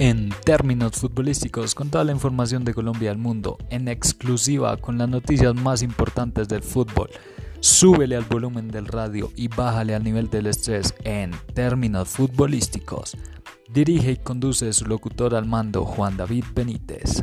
En términos futbolísticos con toda la información de Colombia al mundo, en exclusiva con las noticias más importantes del fútbol. Súbele al volumen del radio y bájale al nivel del estrés en términos futbolísticos. Dirige y conduce su locutor al mando Juan David Benítez.